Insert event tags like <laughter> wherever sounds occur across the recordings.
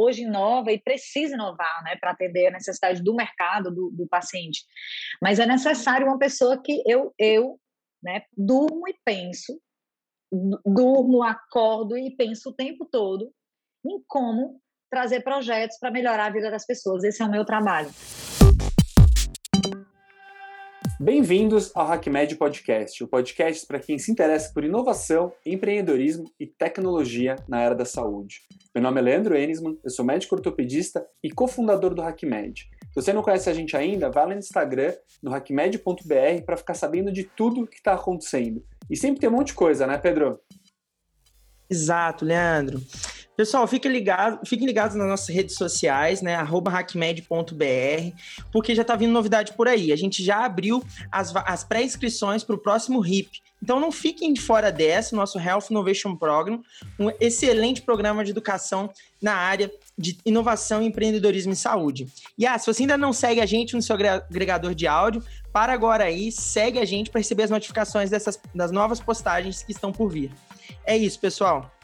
hoje inova e precisa inovar, né, para atender a necessidade do mercado, do, do paciente. Mas é necessário uma pessoa que eu, eu né, durmo e penso, durmo, acordo e penso o tempo todo em como trazer projetos para melhorar a vida das pessoas. Esse é o meu trabalho. Bem-vindos ao HackMed Podcast, o podcast para quem se interessa por inovação, empreendedorismo e tecnologia na era da saúde. Meu nome é Leandro Enisman, eu sou médico ortopedista e cofundador do HackMed. Se você não conhece a gente ainda, vá lá no Instagram, no hackmed.br, para ficar sabendo de tudo que está acontecendo. E sempre tem um monte de coisa, né, Pedro? Exato, Leandro. Pessoal, fiquem ligados, fiquem ligados nas nossas redes sociais, né? hackmed.br, porque já tá vindo novidade por aí. A gente já abriu as, as pré-inscrições para o próximo RIP. Então não fiquem de fora dessa, nosso Health Innovation Program, um excelente programa de educação na área de inovação, empreendedorismo e saúde. E ah, se você ainda não segue a gente no seu agregador de áudio, para agora aí, segue a gente para receber as notificações dessas, das novas postagens que estão por vir. É isso, pessoal.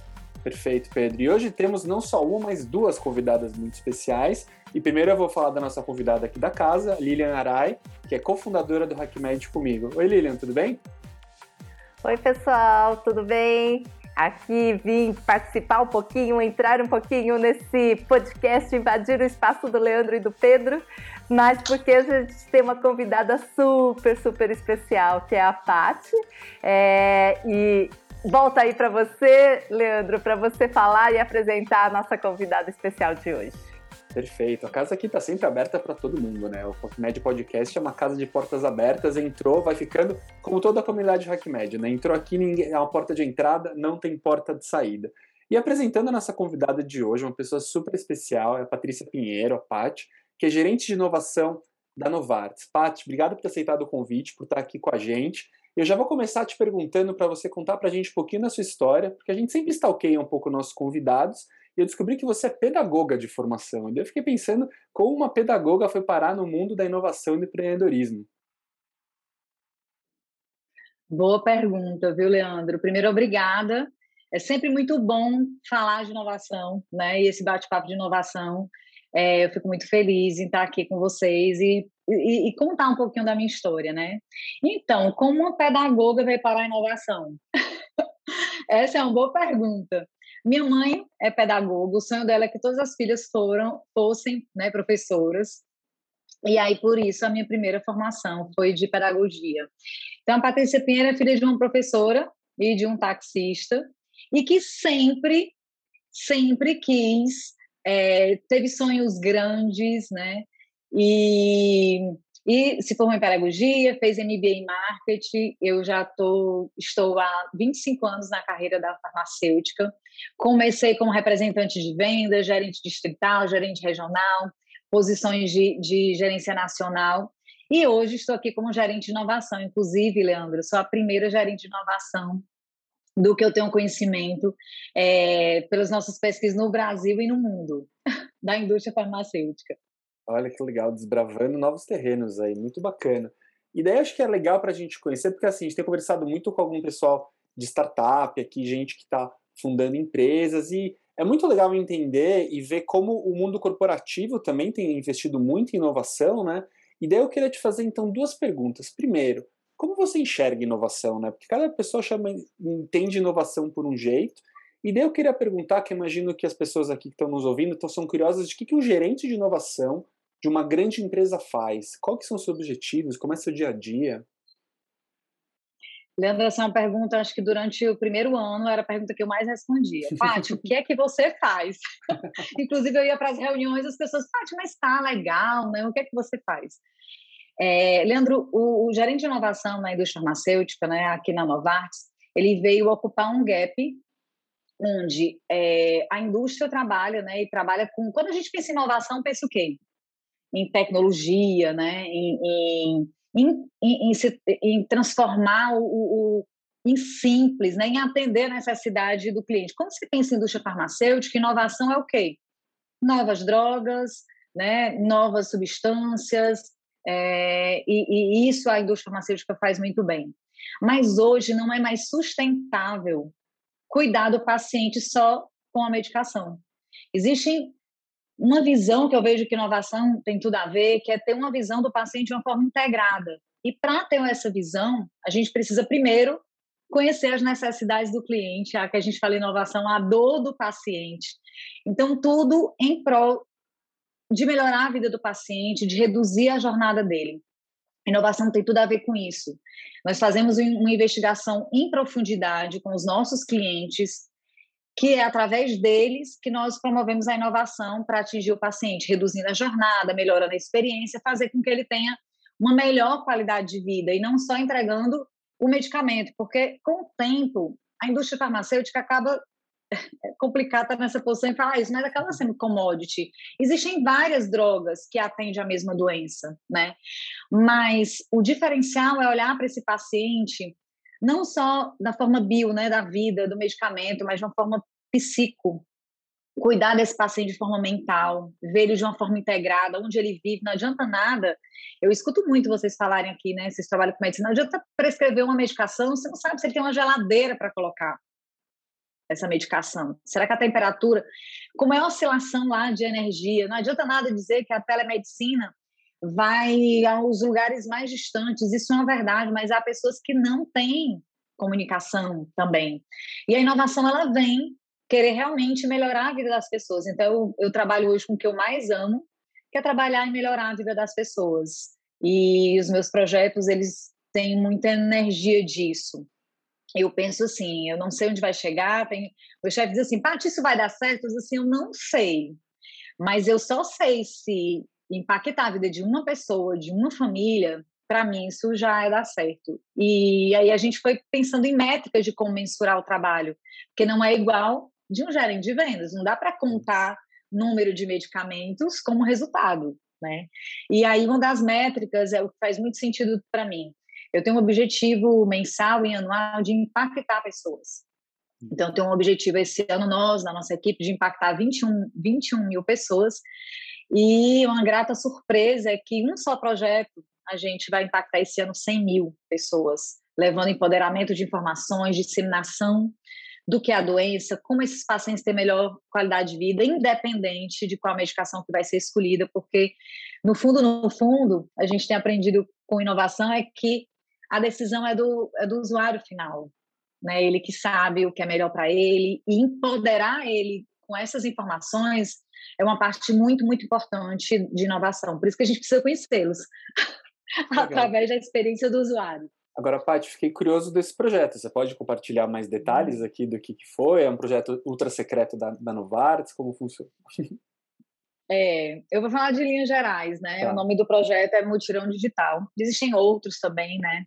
Perfeito, Pedro. E hoje temos não só uma, mas duas convidadas muito especiais. E primeiro eu vou falar da nossa convidada aqui da casa, Lilian Arai, que é cofundadora do HackMed comigo. Oi, Lilian, tudo bem? Oi, pessoal, tudo bem? Aqui vim participar um pouquinho, entrar um pouquinho nesse podcast, invadir o espaço do Leandro e do Pedro, mas porque a gente tem uma convidada super, super especial, que é a Paty. É, e volta aí para você, Leandro, para você falar e apresentar a nossa convidada especial de hoje. Perfeito. A casa aqui está sempre aberta para todo mundo, né? O HackMed Podcast é uma casa de portas abertas. Entrou, vai ficando como toda a comunidade HackMed, né? Entrou aqui, ninguém, é uma porta de entrada, não tem porta de saída. E apresentando a nossa convidada de hoje, uma pessoa super especial, é a Patrícia Pinheiro, a Pat, que é gerente de inovação da Novartis. Pat, obrigado por ter aceitado o convite, por estar aqui com a gente. Eu já vou começar te perguntando para você contar para a gente um pouquinho da sua história, porque a gente sempre stalkeia um pouco nossos convidados, e eu descobri que você é pedagoga de formação. E eu fiquei pensando como uma pedagoga foi parar no mundo da inovação e do empreendedorismo. Boa pergunta, viu, Leandro? Primeiro, obrigada. É sempre muito bom falar de inovação, né? E esse bate-papo de inovação. É, eu fico muito feliz em estar aqui com vocês e e, e, contar um pouquinho da minha história, né? Então, como uma pedagoga veio para a inovação? <laughs> Essa é uma boa pergunta. Minha mãe é pedagoga, o sonho dela é que todas as filhas foram, fossem né, professoras. E aí, por isso, a minha primeira formação foi de pedagogia. Então, a Patrícia Pinheiro é filha de uma professora e de um taxista, e que sempre, sempre quis, é, teve sonhos grandes, né? E, e se formou em pedagogia, fez MBA em marketing. Eu já tô, estou há 25 anos na carreira da farmacêutica. Comecei como representante de venda, gerente distrital, gerente regional, posições de, de gerência nacional. E hoje estou aqui como gerente de inovação. Inclusive, Leandro, sou a primeira gerente de inovação do que eu tenho conhecimento é, pelas nossas pesquisas no Brasil e no mundo, <laughs> da indústria farmacêutica. Olha que legal, desbravando novos terrenos aí, muito bacana. E daí acho que é legal para a gente conhecer, porque assim, a gente tem conversado muito com algum pessoal de startup aqui, gente que está fundando empresas, e é muito legal entender e ver como o mundo corporativo também tem investido muito em inovação, né? E daí eu queria te fazer então duas perguntas. Primeiro, como você enxerga inovação, né? Porque cada pessoa chama, entende inovação por um jeito. E daí eu queria perguntar, que imagino que as pessoas aqui que estão nos ouvindo estão, são curiosas de que, que um gerente de inovação de uma grande empresa faz? Quais são os seus objetivos? Como é seu dia a dia? Leandro, essa é uma pergunta, acho que durante o primeiro ano era a pergunta que eu mais respondia. <laughs> Paty, o que é que você faz? <laughs> Inclusive, eu ia para as reuniões as pessoas, Paty, mas está legal, né? O que é que você faz? É, Leandro, o, o, gerente de inovação na indústria farmacêutica, né, aqui na Novartis, ele veio ocupar um gap onde é, a indústria trabalha, né, e trabalha com... Quando a gente pensa em inovação, pensa o quê? Em tecnologia, né? em, em, em, em transformar o, o, em simples, né? em atender a necessidade do cliente. Quando se pensa em indústria farmacêutica, inovação é o quê? Novas drogas, né? novas substâncias, é, e, e isso a indústria farmacêutica faz muito bem. Mas hoje não é mais sustentável cuidar do paciente só com a medicação. Existem uma visão que eu vejo que inovação tem tudo a ver, que é ter uma visão do paciente de uma forma integrada. E para ter essa visão, a gente precisa primeiro conhecer as necessidades do cliente, a que a gente fala inovação, a dor do paciente. Então, tudo em prol de melhorar a vida do paciente, de reduzir a jornada dele. Inovação tem tudo a ver com isso. Nós fazemos uma investigação em profundidade com os nossos clientes, que é através deles que nós promovemos a inovação para atingir o paciente, reduzindo a jornada, melhorando a experiência, fazer com que ele tenha uma melhor qualidade de vida e não só entregando o medicamento, porque com o tempo a indústria farmacêutica acaba é complicado estar nessa posição e falar isso, mas acaba sendo commodity. Existem várias drogas que atendem a mesma doença, né? Mas o diferencial é olhar para esse paciente não só da forma bio, né, da vida, do medicamento, mas de uma forma psico. Cuidar desse paciente de forma mental, ver ele de uma forma integrada, onde ele vive, não adianta nada. Eu escuto muito vocês falarem aqui, né? Vocês trabalham com medicina, não adianta prescrever uma medicação, você não sabe se ele tem uma geladeira para colocar essa medicação? Será que a temperatura, como é a oscilação lá de energia, não adianta nada dizer que a telemedicina vai aos lugares mais distantes, isso é uma verdade, mas há pessoas que não têm comunicação também. E a inovação, ela vem querer realmente melhorar a vida das pessoas. Então, eu, eu trabalho hoje com o que eu mais amo, que é trabalhar e melhorar a vida das pessoas. E os meus projetos, eles têm muita energia disso eu penso assim, eu não sei onde vai chegar, tem... o chefe diz assim, Paty, isso vai dar certo? Eu digo assim, eu não sei, mas eu só sei se impactar a vida de uma pessoa, de uma família, para mim isso já é dar certo. E aí a gente foi pensando em métricas de como mensurar o trabalho, porque não é igual de um gerente de vendas, não dá para contar número de medicamentos como resultado, né? E aí uma das métricas é o que faz muito sentido para mim, eu tenho um objetivo mensal e anual de impactar pessoas. Então, tenho um objetivo esse ano, nós, na nossa equipe, de impactar 21, 21 mil pessoas. E uma grata surpresa é que um só projeto a gente vai impactar esse ano 100 mil pessoas, levando empoderamento de informações, disseminação do que é a doença, como esses pacientes têm melhor qualidade de vida, independente de qual medicação que vai ser escolhida, porque no fundo, no fundo, a gente tem aprendido com inovação é que a decisão é do, é do usuário final, né? Ele que sabe o que é melhor para ele e empoderar ele com essas informações é uma parte muito, muito importante de inovação. Por isso que a gente precisa conhecê-los <laughs> através da experiência do usuário. Agora, Paty, fiquei curioso desse projeto. Você pode compartilhar mais detalhes uhum. aqui do que, que foi? É um projeto ultra secreto da, da Novartis? Como funciona? <laughs> É, eu vou falar de linhas gerais, né? Tá. O nome do projeto é Mutirão Digital. Existem outros também, né?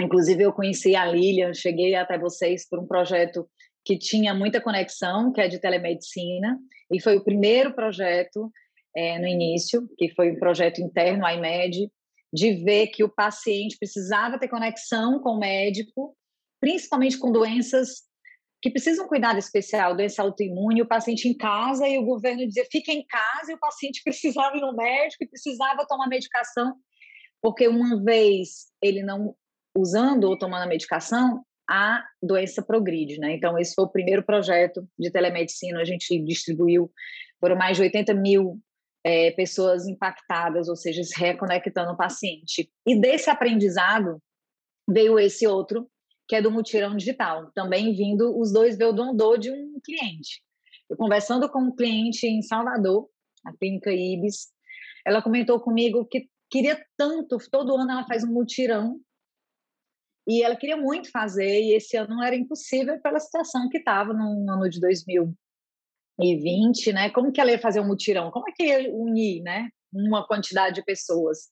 Inclusive, eu conheci a Lilian, cheguei até vocês por um projeto que tinha muita conexão, que é de telemedicina, e foi o primeiro projeto é, no início, que foi um projeto interno, a IMED, de ver que o paciente precisava ter conexão com o médico, principalmente com doenças que precisam cuidado especial, doença autoimune, o paciente em casa e o governo dizia fica em casa e o paciente <laughs> precisava ir no médico e precisava tomar medicação, porque uma vez ele não usando ou tomando a medicação, a doença progride, né? Então, esse foi o primeiro projeto de telemedicina, a gente distribuiu, foram mais de 80 mil é, pessoas impactadas, ou seja, se reconectando o paciente. E desse aprendizado veio esse outro, que é do mutirão digital, também vindo, os dois veio do andor de um cliente. Eu conversando com um cliente em Salvador, a clínica Ibis, ela comentou comigo que queria tanto, todo ano ela faz um mutirão e ela queria muito fazer, e esse ano era impossível pela situação que estava no ano de 2020, né? Como que ela ia fazer um mutirão? Como é que ia unir, né? Uma quantidade de pessoas.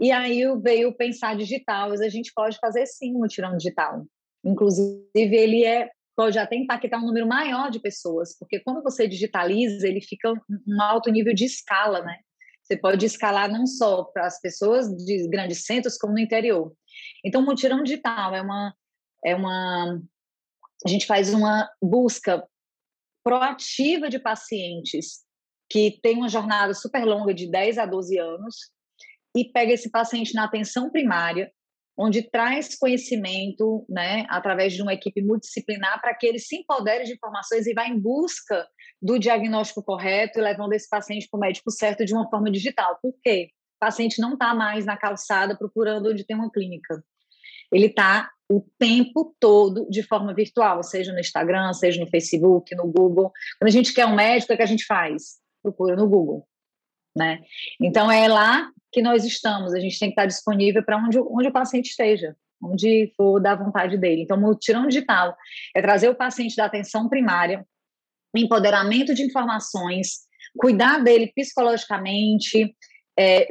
E aí veio pensar digital, a gente pode fazer sim um mutirão digital. Inclusive, ele é pode até impactar um número maior de pessoas, porque quando você digitaliza, ele fica um alto nível de escala, né? Você pode escalar não só para as pessoas de grandes centros, como no interior. Então, o mutirão digital é uma, é uma. A gente faz uma busca proativa de pacientes que tem uma jornada super longa de 10 a 12 anos e pega esse paciente na atenção primária onde traz conhecimento, né, através de uma equipe multidisciplinar, para que ele se empodere de informações e vá em busca do diagnóstico correto e levando esse paciente para o médico certo de uma forma digital. Por quê? O paciente não está mais na calçada procurando onde tem uma clínica. Ele está o tempo todo de forma virtual, seja no Instagram, seja no Facebook, no Google. Quando a gente quer um médico, o que a gente faz? Procura no Google. Né? Então é lá que nós estamos, a gente tem que estar disponível para onde, onde o paciente esteja, onde for da vontade dele. Então, o mutirão digital é trazer o paciente da atenção primária, empoderamento de informações, cuidar dele psicologicamente, é,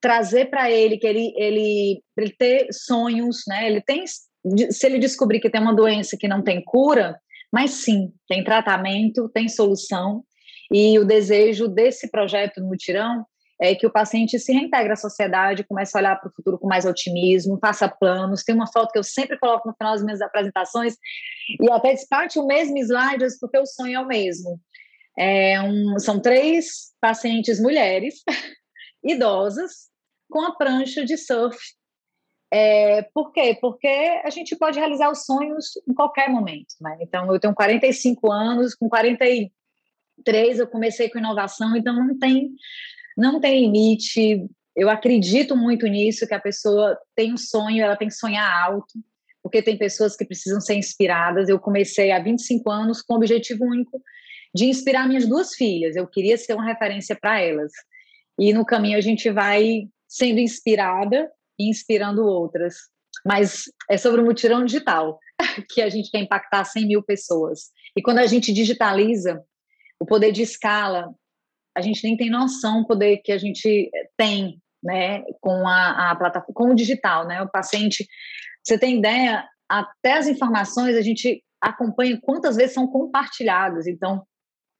trazer para ele que ele, ele, ele ter sonhos, né? Ele tem, se ele descobrir que tem uma doença que não tem cura, mas sim, tem tratamento, tem solução. E o desejo desse projeto Mutirão é que o paciente se reintegre à sociedade, comece a olhar para o futuro com mais otimismo, faça planos. Tem uma foto que eu sempre coloco no final das minhas apresentações, e até desparte o mesmo slide, porque o sonho é o mesmo. É um, são três pacientes mulheres, <laughs> idosas, com a prancha de surf. É, por quê? Porque a gente pode realizar os sonhos em qualquer momento. Né? Então, eu tenho 45 anos, com 43 eu comecei com inovação, então não tem não tem limite. Eu acredito muito nisso, que a pessoa tem um sonho, ela tem que sonhar alto, porque tem pessoas que precisam ser inspiradas. Eu comecei há 25 anos com o objetivo único de inspirar minhas duas filhas. Eu queria ser uma referência para elas. E no caminho a gente vai sendo inspirada e inspirando outras. Mas é sobre o mutirão digital, <laughs> que a gente quer impactar 100 mil pessoas. E quando a gente digitaliza, o poder de escala a gente nem tem noção do poder que a gente tem, né, com a, a plataforma, com o digital, né, o paciente, você tem ideia, até as informações a gente acompanha quantas vezes são compartilhadas, então,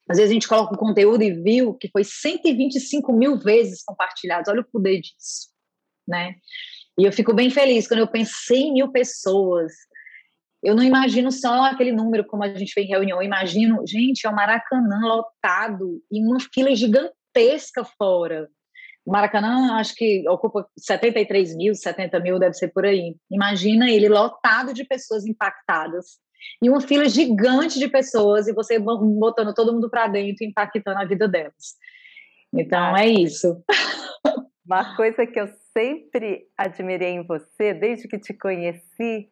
às vezes a gente coloca um conteúdo e viu que foi 125 mil vezes compartilhado, olha o poder disso, né, e eu fico bem feliz quando eu pensei em mil pessoas, eu não imagino só aquele número como a gente vê em reunião, eu imagino, gente, é o Maracanã lotado e uma fila gigantesca fora. O Maracanã, acho que ocupa 73 mil, 70 mil, deve ser por aí. Imagina ele lotado de pessoas impactadas e uma fila gigante de pessoas e você botando todo mundo para dentro, impactando a vida delas. Então, é isso. <laughs> Uma coisa que eu sempre admirei em você, desde que te conheci,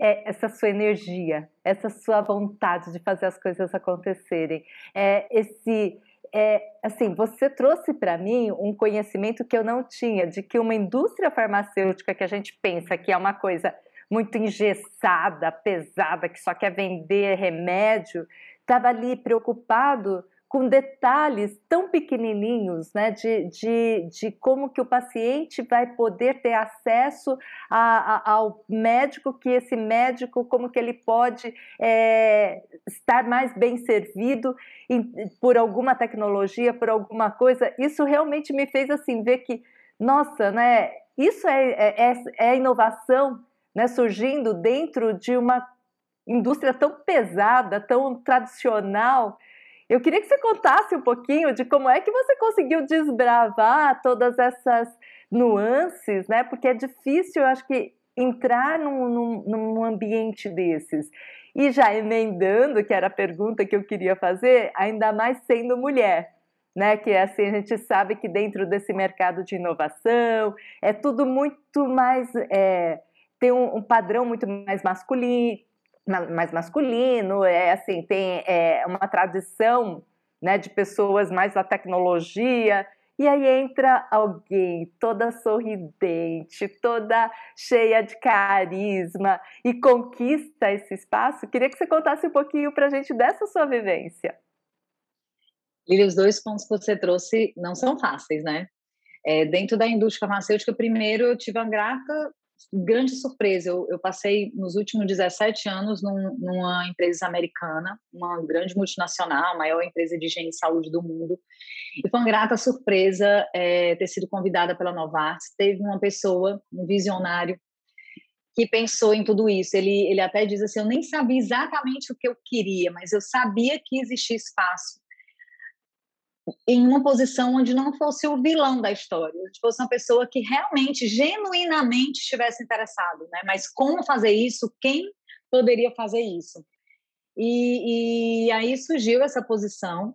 é essa sua energia, essa sua vontade de fazer as coisas acontecerem. É esse é, assim, você trouxe para mim um conhecimento que eu não tinha, de que uma indústria farmacêutica que a gente pensa que é uma coisa muito engessada, pesada, que só quer vender remédio, estava ali preocupado com detalhes tão pequenininhos, né, de, de, de como que o paciente vai poder ter acesso a, a, ao médico, que esse médico, como que ele pode é, estar mais bem servido em, por alguma tecnologia, por alguma coisa, isso realmente me fez assim ver que, nossa, né, isso é, é, é, é inovação, né, surgindo dentro de uma indústria tão pesada, tão tradicional, eu queria que você contasse um pouquinho de como é que você conseguiu desbravar todas essas nuances, né? Porque é difícil, eu acho que, entrar num, num, num ambiente desses. E já emendando, que era a pergunta que eu queria fazer, ainda mais sendo mulher, né? Que é assim, a gente sabe que dentro desse mercado de inovação é tudo muito mais. É, tem um, um padrão muito mais masculino, mais masculino, é assim, tem é, uma tradição né, de pessoas mais da tecnologia, e aí entra alguém toda sorridente, toda cheia de carisma e conquista esse espaço. Queria que você contasse um pouquinho para a gente dessa sua vivência. Lili, os dois pontos que você trouxe não são fáceis, né? É, dentro da indústria farmacêutica, primeiro eu tive a grata grande surpresa. Eu, eu, passei nos últimos 17 anos num, numa empresa americana, uma grande multinacional, a maior empresa de higiene e saúde do mundo. E foi uma grata surpresa é, ter sido convidada pela Novartis. Teve uma pessoa, um visionário, que pensou em tudo isso. Ele, ele até diz assim: Eu nem sabia exatamente o que eu queria, mas eu sabia que existia espaço em uma posição onde não fosse o vilão da história, fosse uma pessoa que realmente, genuinamente estivesse interessado, né? Mas como fazer isso? Quem poderia fazer isso? E, e aí surgiu essa posição.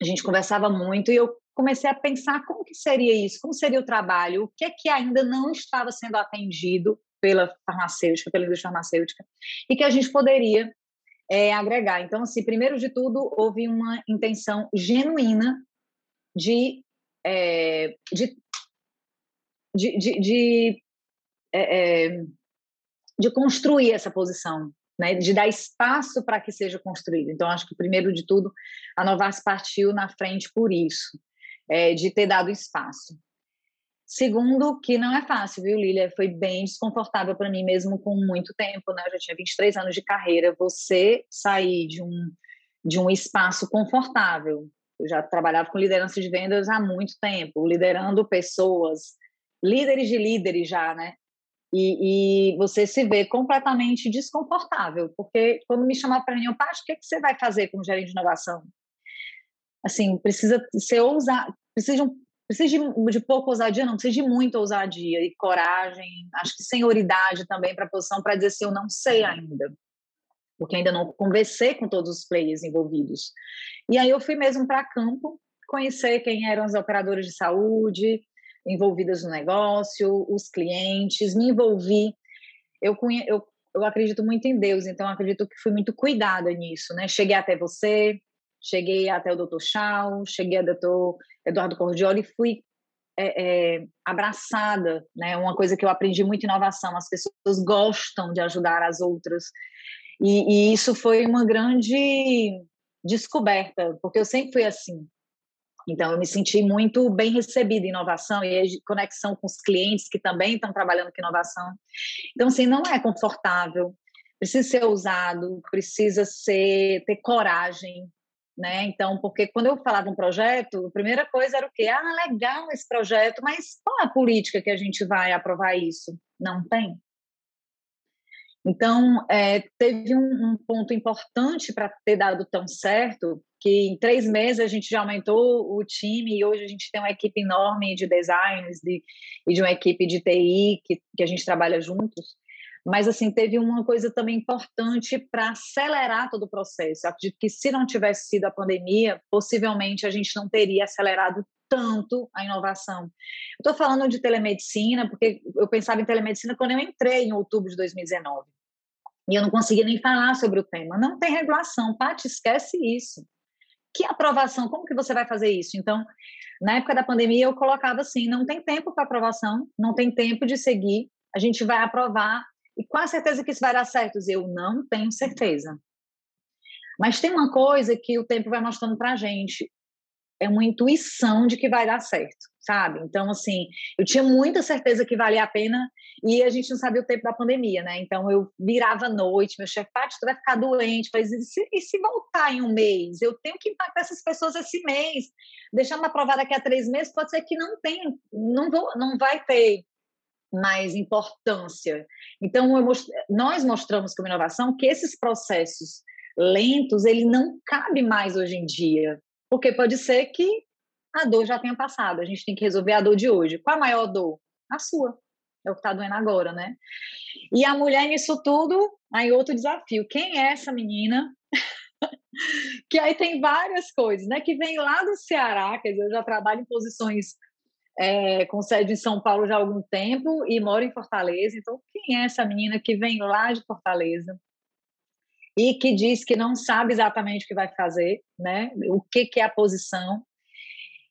A gente conversava muito e eu comecei a pensar como que seria isso, como seria o trabalho, o que é que ainda não estava sendo atendido pela farmacêutica, pela indústria farmacêutica, e que a gente poderia é, agregar. Então, assim, primeiro de tudo, houve uma intenção genuína de, é, de, de, de, de, é, é de construir essa posição, né, de dar espaço para que seja construído. Então, acho que, primeiro de tudo, a Novas partiu na frente por isso, é, de ter dado espaço. Segundo, que não é fácil, viu, Lília? Foi bem desconfortável para mim mesmo com muito tempo, né? Eu já tinha 23 anos de carreira. Você sair de um, de um espaço confortável. Eu já trabalhava com liderança de vendas há muito tempo, liderando pessoas, líderes de líderes já, né? E, e você se vê completamente desconfortável, porque quando me chamar para reunião, Paty, o que, é que você vai fazer como gerente de inovação? Assim, precisa ser ousado, precisa de um precisa de, de pouca ousadia, não, precisa de muita ousadia e coragem, acho que senhoridade também para a posição para dizer se assim, eu não sei ainda, porque ainda não conversei com todos os players envolvidos. E aí eu fui mesmo para campo, conhecer quem eram as operadoras de saúde envolvidas no negócio, os clientes, me envolvi. Eu, eu, eu acredito muito em Deus, então acredito que fui muito cuidada nisso, né? Cheguei até você, cheguei até o doutor Chau, cheguei ao doutor Eduardo Cordioli e fui é, é, abraçada, né? Uma coisa que eu aprendi muito inovação, as pessoas gostam de ajudar as outras. E, e isso foi uma grande descoberta, porque eu sempre fui assim. Então, eu me senti muito bem recebida em inovação e conexão com os clientes que também estão trabalhando com inovação. Então, assim, não é confortável, precisa ser ousado, precisa ser ter coragem, né? Então, porque quando eu falava um projeto, a primeira coisa era o quê? Ah, legal esse projeto, mas qual a política que a gente vai aprovar isso? Não tem. Então, é, teve um, um, ponto importante para ter dado tão certo, que em três meses a gente já aumentou o time e hoje a gente tem uma equipe enorme de designers de, e de uma equipe de TI que, que a gente trabalha juntos. Mas, assim, teve uma coisa também importante para acelerar todo o processo. Eu acredito que se não tivesse sido a pandemia, possivelmente a gente não teria acelerado tanto a inovação. Estou falando de telemedicina, porque eu pensava em telemedicina quando eu entrei em outubro de 2019. E eu não conseguia nem falar sobre o tema. Não tem regulação. Paty, esquece isso. Que aprovação? Como que você vai fazer isso? Então, na época da pandemia, eu colocava assim: não tem tempo para aprovação, não tem tempo de seguir, a gente vai aprovar e com a certeza que isso vai dar certo? Eu não tenho certeza. Mas tem uma coisa que o tempo vai mostrando para a gente. É uma intuição de que vai dar certo, sabe? Então, assim, eu tinha muita certeza que valia a pena e a gente não sabia o tempo da pandemia, né? Então, eu virava à noite, meu chefe, Paty, tu vai ficar doente. Mas e se, e se voltar em um mês? Eu tenho que impactar essas pessoas esse mês. Deixar uma aprovada daqui a três meses, pode ser que não tenha, não, vou, não vai ter mais importância. Então, most... nós mostramos como inovação que esses processos lentos, ele não cabe mais hoje em dia, porque pode ser que a dor já tenha passado, a gente tem que resolver a dor de hoje. Qual a maior dor? A sua. É o que está doendo agora, né? E a mulher nisso tudo, aí outro desafio. Quem é essa menina? <laughs> que aí tem várias coisas, né? Que vem lá do Ceará, quer dizer, eu já trabalho em posições é, com sede em São Paulo já há algum tempo e mora em Fortaleza. Então, quem é essa menina que vem lá de Fortaleza e que diz que não sabe exatamente o que vai fazer, né? O que, que é a posição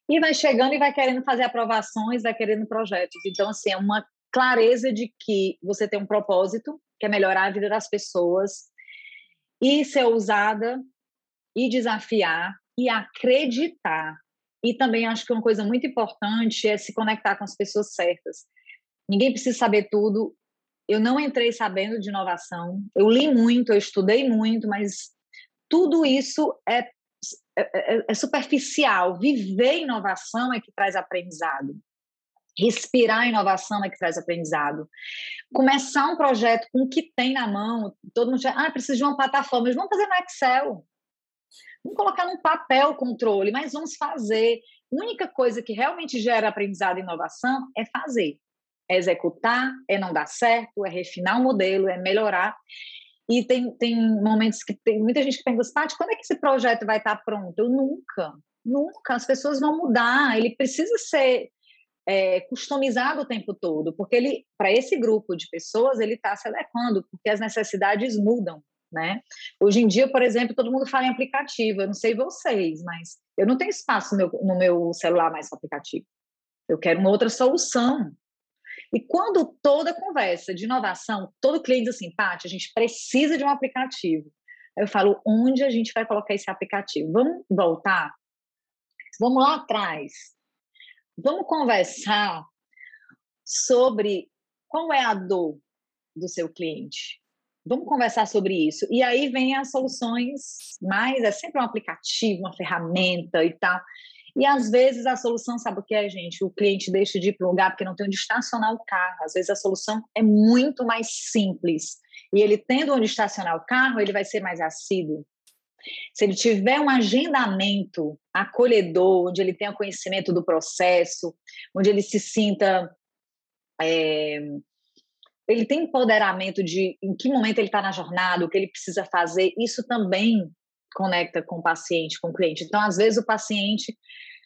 e vai chegando e vai querendo fazer aprovações, vai querendo projetos. Então, assim, é uma clareza de que você tem um propósito, que é melhorar a vida das pessoas e ser ousada e desafiar e acreditar e também acho que uma coisa muito importante é se conectar com as pessoas certas. Ninguém precisa saber tudo. Eu não entrei sabendo de inovação. Eu li muito, eu estudei muito, mas tudo isso é, é, é, é superficial. Viver inovação é que traz aprendizado. Respirar inovação é que traz aprendizado. Começar um projeto com o que tem na mão, todo mundo já, ah, preciso de uma plataforma, eles vão fazer no Excel. Vamos colocar num papel o controle, mas vamos fazer. A única coisa que realmente gera aprendizado e inovação é fazer. É executar, é não dar certo, é refinar o modelo, é melhorar. E tem, tem momentos que tem muita gente que pergunta, Paty, quando é que esse projeto vai estar pronto? Eu nunca, nunca. As pessoas vão mudar, ele precisa ser é, customizado o tempo todo, porque ele, para esse grupo de pessoas, ele está se adequando, porque as necessidades mudam, né? Hoje em dia, por exemplo, todo mundo fala em aplicativo. Eu não sei vocês, mas eu não tenho espaço no meu, no meu celular mais para aplicativo. Eu quero uma outra solução. E quando toda conversa de inovação, todo cliente diz assim, Paty, a gente precisa de um aplicativo. Eu falo, onde a gente vai colocar esse aplicativo? Vamos voltar? Vamos lá atrás. Vamos conversar sobre qual é a dor do seu cliente. Vamos conversar sobre isso. E aí vem as soluções mais, é sempre um aplicativo, uma ferramenta e tal. E às vezes a solução, sabe o que é, gente? O cliente deixa de ir para um lugar porque não tem onde estacionar o carro. Às vezes a solução é muito mais simples. E ele tendo onde estacionar o carro, ele vai ser mais assíduo. Se ele tiver um agendamento acolhedor, onde ele tenha conhecimento do processo, onde ele se sinta. É, ele tem empoderamento de em que momento ele está na jornada, o que ele precisa fazer, isso também conecta com o paciente, com o cliente. Então, às vezes, o paciente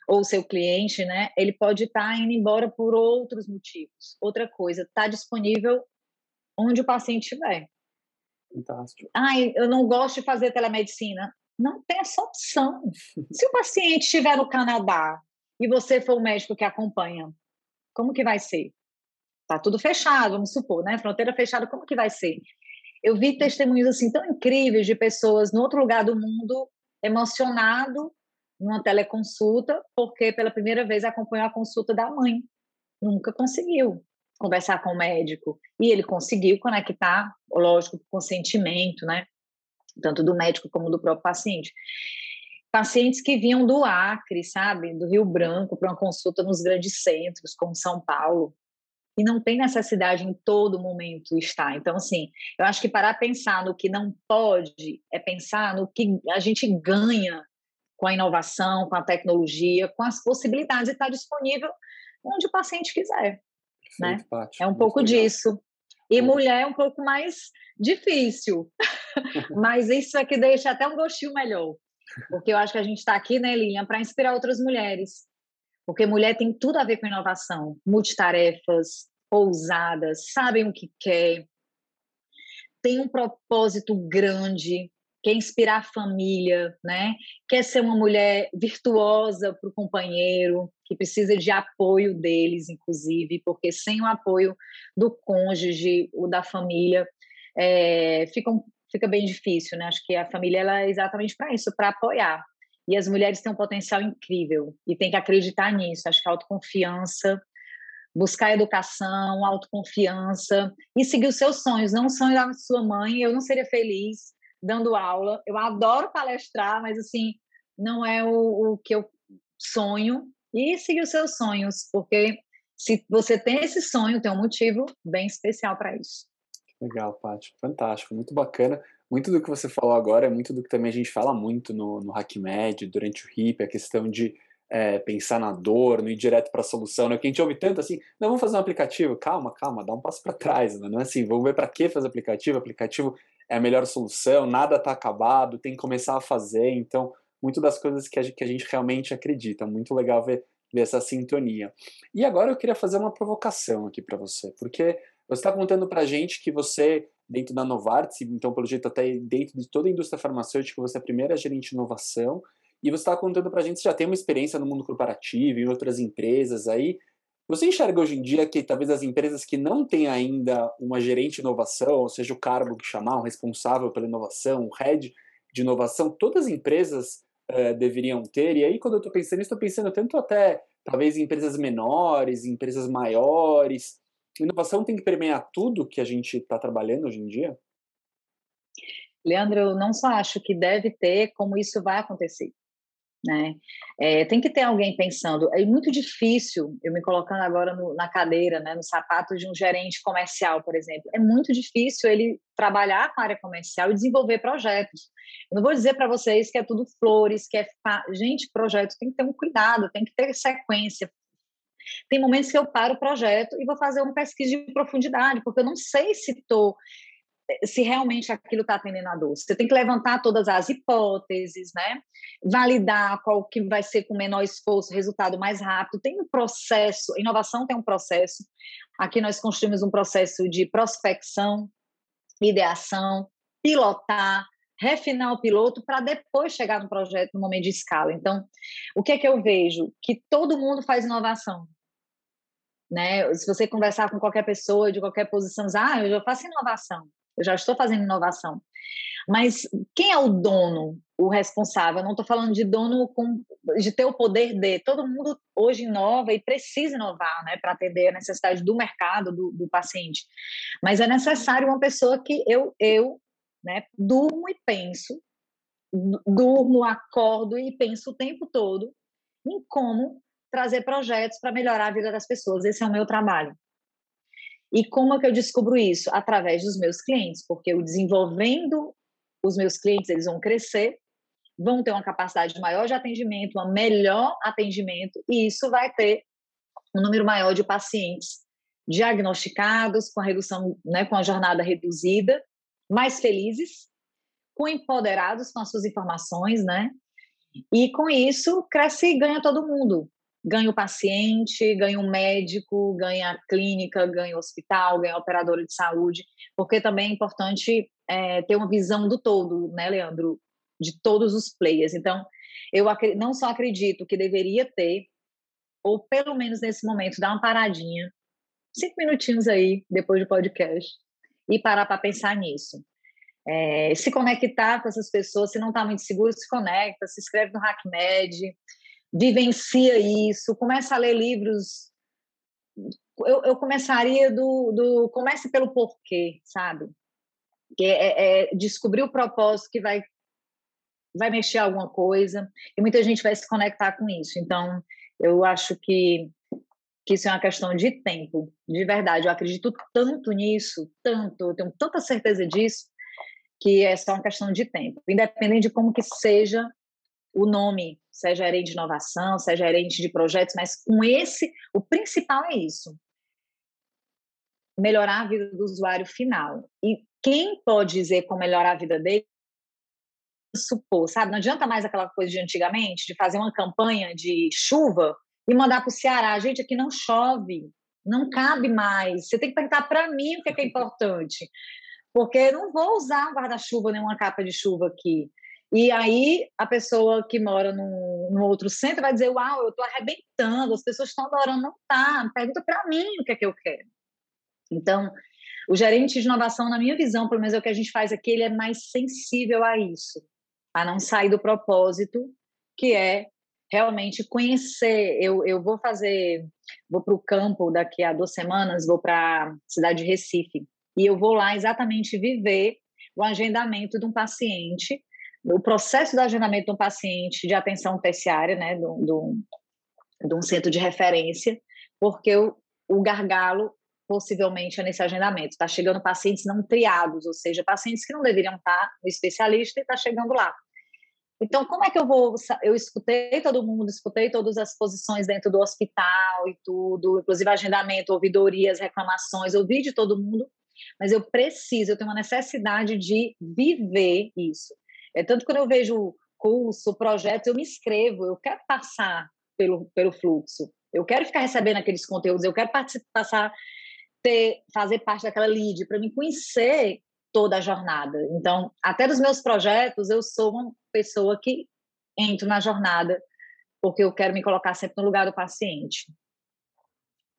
ou o seu cliente, né, ele pode estar tá indo embora por outros motivos. Outra coisa, está disponível onde o paciente estiver. Fantástico. Ai, eu não gosto de fazer telemedicina. Não tem essa opção. <laughs> Se o paciente estiver no Canadá e você for o médico que acompanha, como que vai ser? Tá tudo fechado, vamos supor, né? Fronteira fechada, como que vai ser? Eu vi testemunhos assim tão incríveis de pessoas no outro lugar do mundo emocionado numa teleconsulta porque pela primeira vez acompanhou a consulta da mãe. Nunca conseguiu conversar com o médico. E ele conseguiu conectar, lógico, com consentimento, né? Tanto do médico como do próprio paciente. Pacientes que vinham do Acre, sabe, do Rio Branco, para uma consulta nos grandes centros, como São Paulo, e não tem necessidade em todo momento estar. Então, assim, eu acho que parar pensar no que não pode é pensar no que a gente ganha com a inovação, com a tecnologia, com as possibilidades de estar disponível onde o paciente quiser né? é um pouco legal. disso. E mulher é um pouco mais difícil, <laughs> mas isso é que deixa até um gostinho melhor. Porque eu acho que a gente está aqui, né, Lilian, para inspirar outras mulheres. Porque mulher tem tudo a ver com inovação, multitarefas, ousadas, sabem o que quer, tem um propósito grande, quer inspirar a família, né? Quer ser uma mulher virtuosa para o companheiro, que precisa de apoio deles, inclusive, porque sem o apoio do cônjuge ou da família, é, fica, fica bem difícil, né? Acho que a família ela é exatamente para isso, para apoiar. E as mulheres têm um potencial incrível e tem que acreditar nisso. Acho que autoconfiança, buscar educação, autoconfiança e seguir os seus sonhos, não o sonho da sua mãe. Eu não seria feliz dando aula. Eu adoro palestrar, mas assim, não é o, o que eu sonho e seguir os seus sonhos, porque se você tem esse sonho, tem um motivo bem especial para isso. Legal, Paty. Fantástico, muito bacana. Muito do que você falou agora é muito do que também a gente fala muito no, no HackMed, durante o HIP, a questão de é, pensar na dor, não ir direto para a solução, né? Que a gente ouve tanto assim, não, vamos fazer um aplicativo. Calma, calma, dá um passo para trás, né? não é assim, vamos ver para que fazer aplicativo. Aplicativo é a melhor solução, nada está acabado, tem que começar a fazer. Então, muito das coisas que a, gente, que a gente realmente acredita. Muito legal ver, ver essa sintonia. E agora eu queria fazer uma provocação aqui para você, porque você está contando para gente que você, dentro da Novartis, então pelo jeito até dentro de toda a indústria farmacêutica, você é a primeira gerente de inovação, e você está contando para a gente que já tem uma experiência no mundo corporativo, em outras empresas aí. Você enxerga hoje em dia que talvez as empresas que não têm ainda uma gerente de inovação, ou seja, o cargo que chamar, um responsável pela inovação, um head de inovação, todas as empresas uh, deveriam ter. E aí, quando eu estou pensando nisso, estou pensando tanto até, talvez, em empresas menores, em empresas maiores. Inovação tem que permear tudo que a gente está trabalhando hoje em dia? Leandro, eu não só acho que deve ter, como isso vai acontecer. né? É, tem que ter alguém pensando. É muito difícil, eu me colocando agora no, na cadeira, né, no sapato de um gerente comercial, por exemplo. É muito difícil ele trabalhar com a área comercial e desenvolver projetos. Eu não vou dizer para vocês que é tudo flores, que é. Fa... Gente, projeto tem que ter um cuidado, tem que ter sequência. Tem momentos que eu paro o projeto e vou fazer uma pesquisa de profundidade, porque eu não sei se estou se realmente aquilo está atendendo a dor. Você tem que levantar todas as hipóteses, né? Validar qual que vai ser com menor esforço, resultado mais rápido. Tem um processo, inovação tem um processo. Aqui nós construímos um processo de prospecção, ideação, pilotar, refinar o piloto para depois chegar no projeto no momento de escala. Então, o que é que eu vejo? Que todo mundo faz inovação. Né? Se você conversar com qualquer pessoa de qualquer posição, diz, ah, eu já faço inovação eu já estou fazendo inovação. Mas quem é o dono, o responsável? Eu não estou falando de dono com, de ter o poder de. Todo mundo hoje inova e precisa inovar né, para atender a necessidade do mercado, do, do, paciente. Mas é necessário uma pessoa que eu, eu né, durmo e penso, durmo, acordo e penso o tempo todo em como trazer projetos para melhorar a vida das pessoas. Esse é o meu trabalho. E como é que eu descubro isso? Através dos meus clientes, porque eu desenvolvendo os meus clientes, eles vão crescer, vão ter uma capacidade maior de atendimento, um melhor atendimento, e isso vai ter um número maior de pacientes diagnosticados com a redução, né, com a jornada reduzida, mais felizes, com empoderados com as suas informações, né? E com isso cresce e ganha todo mundo ganha o paciente, ganha o médico, ganha a clínica, ganha o hospital, ganha a operadora de saúde, porque também é importante é, ter uma visão do todo, né, Leandro, de todos os players. Então, eu não só acredito que deveria ter, ou pelo menos nesse momento, dar uma paradinha, cinco minutinhos aí, depois do podcast, e parar para pensar nisso. É, se conectar com essas pessoas, se não está muito seguro, se conecta, se inscreve no HackMed, vivencia isso, começa a ler livros. Eu, eu começaria do, do. Comece pelo porquê, sabe? Que é, é descobrir o propósito que vai, vai mexer alguma coisa, e muita gente vai se conectar com isso. Então, eu acho que, que isso é uma questão de tempo, de verdade. Eu acredito tanto nisso, tanto, eu tenho tanta certeza disso, que é só uma questão de tempo. Independente de como que seja o nome, seja gerente de inovação, seja gerente de projetos, mas com esse, o principal é isso. Melhorar a vida do usuário final. E quem pode dizer como melhorar a vida dele, supor, sabe? Não adianta mais aquela coisa de antigamente, de fazer uma campanha de chuva e mandar para o Ceará. Gente, aqui não chove, não cabe mais. Você tem que perguntar para mim o que é, que é importante. Porque eu não vou usar um guarda-chuva nem uma capa de chuva aqui. E aí a pessoa que mora num outro centro vai dizer: Uau, eu estou arrebentando, as pessoas estão adorando. Não tá, pergunta para mim o que é que eu quero. Então, o gerente de inovação, na minha visão, pelo menos é o que a gente faz aqui, ele é mais sensível a isso, a não sair do propósito, que é realmente conhecer. Eu, eu vou fazer, vou para o campo daqui a duas semanas, vou para a cidade de Recife, e eu vou lá exatamente viver o agendamento de um paciente o processo do agendamento de um paciente de atenção terciária, né, de, de, de um centro de referência, porque o, o gargalo possivelmente é nesse agendamento. Está chegando pacientes não triados, ou seja, pacientes que não deveriam estar no especialista e está chegando lá. Então, como é que eu vou? Eu escutei todo mundo, escutei todas as posições dentro do hospital e tudo, inclusive agendamento, ouvidorias, reclamações, ouvi de todo mundo, mas eu preciso, eu tenho uma necessidade de viver isso. É tanto quando eu vejo curso, projetos, eu me inscrevo, eu quero passar pelo, pelo fluxo, eu quero ficar recebendo aqueles conteúdos, eu quero passar, ter, fazer parte daquela lead, para me conhecer toda a jornada. Então, até dos meus projetos, eu sou uma pessoa que entro na jornada, porque eu quero me colocar sempre no lugar do paciente.